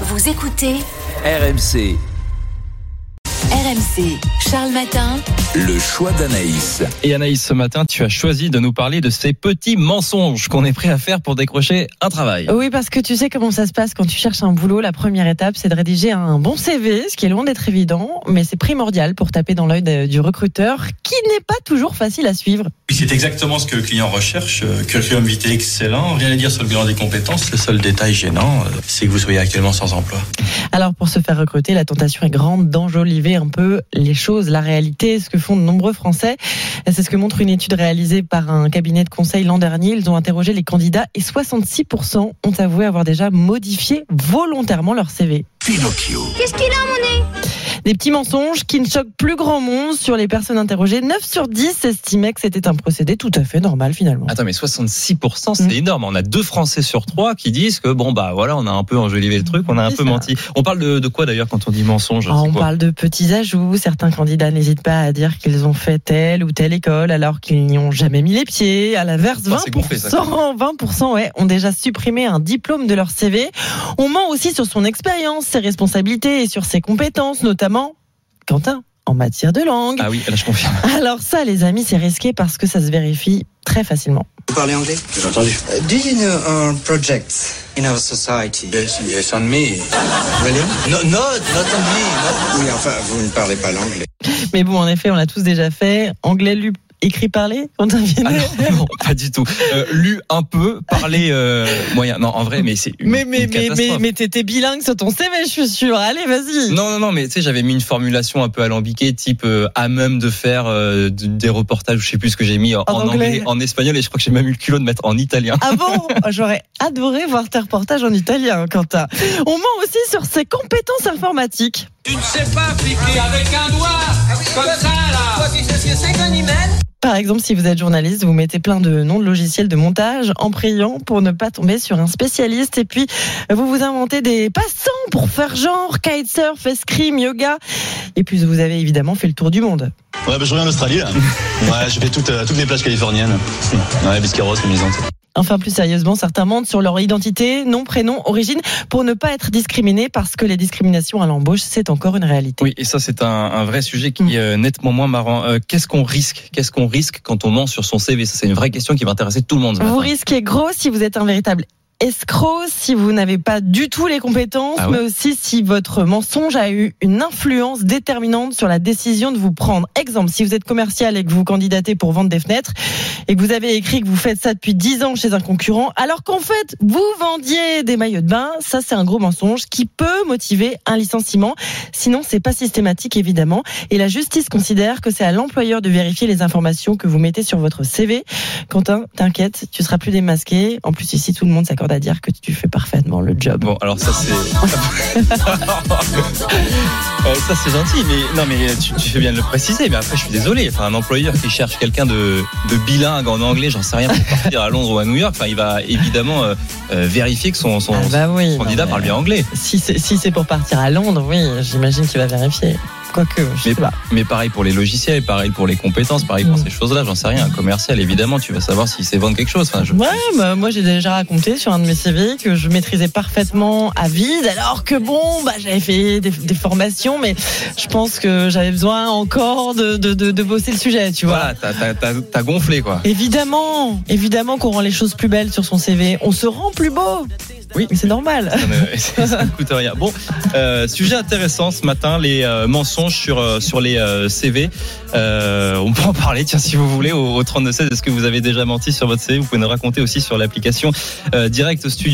Vous écoutez RMC, RMC. Charles Matin. le choix d'Anaïs. Et Anaïs, ce matin, tu as choisi de nous parler de ces petits mensonges qu'on est prêt à faire pour décrocher un travail. Oui, parce que tu sais comment ça se passe quand tu cherches un boulot. La première étape, c'est de rédiger un bon CV, ce qui est loin d'être évident, mais c'est primordial pour taper dans l'œil du recruteur, qui n'est pas toujours facile à suivre. Oui, c'est exactement ce que le client recherche. euh, Curriculum vitae excellent. Rien à dire sur le bilan des compétences. Le seul détail gênant, euh, c'est que vous soyez actuellement sans emploi. Alors, pour se faire recruter, la tentation est grande d'enjoliver un peu les choses, la réalité, ce que font de nombreux Français. C'est ce que montre une étude réalisée par un cabinet de conseil l'an dernier. Ils ont interrogé les candidats et 66% ont avoué avoir déjà modifié volontairement leur CV. Pinocchio. Des petits mensonges qui ne choquent plus grand monde sur les personnes interrogées. 9 sur 10 estimaient que c'était un procédé tout à fait normal finalement. Attends, mais 66%, c'est Mm. énorme. On a deux Français sur trois qui disent que bon, bah voilà, on a un peu enjolivé le truc, on a un peu ça. menti. On parle de, de quoi d'ailleurs quand on dit mensonge Ah, on parle de petits ajouts. Certains candidats n'hésitent pas à dire qu'ils ont fait telle ou telle école alors qu'ils n'y ont jamais mis les pieds. À l'inverse, Ah, c'est 20%, gonflé, ça, quand 20% ouais, ont déjà supprimé un diplôme de leur CV. On ment aussi sur son expérience, ses responsabilités et sur ses compétences, notamment, Quentin, en matière de langue. Ah oui, là je confirme. Alors ça, les amis, c'est risqué parce que ça se vérifie très facilement. Vous parlez anglais? J'ai entendu. Uh, Do you know our projects in our society? Yes, yes, on me. Really? No, not, not on me. Oui, enfin, vous ne parlez pas l'anglais. Mais bon, en effet, on l'a tous déjà fait. Anglais lu, écrit, parlé, Quentin Ah non, non, pas du tout. Euh, lu un peu, parlé euh, moyen. Non, en vrai, mais c'est une, Mais, mais, une mais, mais, t'étais bilingue sur ton CV, je suis sûre. Allez, vas-y. Non, non, non, mais tu sais, j'avais mis une formulation un peu alambiquée, type euh, à même de faire euh, de- des reportages, je sais plus ce que j'ai mis en, En en anglais. anglais, en espagnol, et je crois que j'ai même eu le culot de mettre en italien. Ah bon J'aurais adoré voir tes reportages en italien, Quentin. On ment aussi sur ses compétences informatiques. Tu ne sais pas appliquer avec un doigt, comme ça là. Par exemple, si vous êtes journaliste, vous mettez plein de noms de logiciels de montage en priant pour ne pas tomber sur un spécialiste. Et puis, vous vous inventez des passants pour faire genre kitesurf, escrime, yoga. Et puis, vous avez évidemment fait le tour du monde. Ouais, bah, je reviens d'Australie là. Ouais, j'ai fait toutes, euh, toutes les plages californiennes. Ouais, Biscarros, les misantes. Enfin, plus sérieusement, certains mentent sur leur identité, nom, prénom, origine, pour ne pas être discriminés parce que les discriminations à l'embauche, c'est encore une réalité. Oui, et ça c'est un, un vrai sujet qui est euh, nettement moins marrant. Euh, Qu'est-ce qu'on risque? Qu'est-ce qu'on risque quand on ment sur son CV Ça c'est une vraie question qui va intéresser tout le monde. Vous risquez gros si vous êtes un véritable escroc, si vous n'avez pas du tout les compétences, Ah ouais mais aussi si votre mensonge a eu une influence déterminante sur la décision de vous prendre. Exemple, si vous êtes commercial et que vous candidatez pour vendre des fenêtres et que vous avez écrit que vous faites ça depuis 10 ans chez un concurrent, alors qu'en fait, vous vendiez des maillots de bain, ça c'est un gros mensonge qui peut motiver un licenciement. Sinon, c'est pas systématique évidemment. Et la justice considère que c'est à l'employeur de vérifier les informations que vous mettez sur votre CV. Quentin, t'inquiète, tu seras plus démasqué. En plus, ici, tout le monde s'accorde à dire que tu fais parfaitement le job. Bon, alors ça c'est. Euh, ça c'est gentil, mais non, mais tu, tu fais bien de le préciser. Mais après, je suis désolé. Enfin, un employeur qui cherche quelqu'un de, de bilingue en anglais, j'en sais rien, pour partir à Londres ou à New York, enfin, il va évidemment euh, euh, vérifier que son, son, Ah bah oui, son candidat non, parle bien anglais. Si c'est si c'est pour partir à Londres, oui, j'imagine qu'il va vérifier. Quoique, Mais, pas. mais pareil pour les logiciels, pareil pour les compétences, pareil pour Mm. ces choses-là, j'en sais rien. Un commercial, évidemment, tu vas savoir s'il sait vendre quelque chose. Enfin, je- Ouais, bah, moi j'ai déjà raconté sur un de mes CV que je maîtrisais parfaitement à vide, alors que bon, bah, j'avais fait des, des formations, mais je pense que j'avais besoin encore de, de, de, de bosser le sujet, tu vois. Voilà, t'as t'as gonflé quoi. Évidemment, évidemment qu'on rend les choses plus belles sur son CV. On se rend plus beau. Oui. mais c'est normal. Ça ne, ça- ça ne coûte rien. Bon, euh, sujet intéressant ce matin, les euh, mensonges sur euh, sur les euh, CV. Euh, on peut en parler, tiens, si vous voulez, au, au 32 16. Est-ce que vous avez déjà menti sur votre CV Vous pouvez nous raconter aussi sur l'application euh, Direct Studio.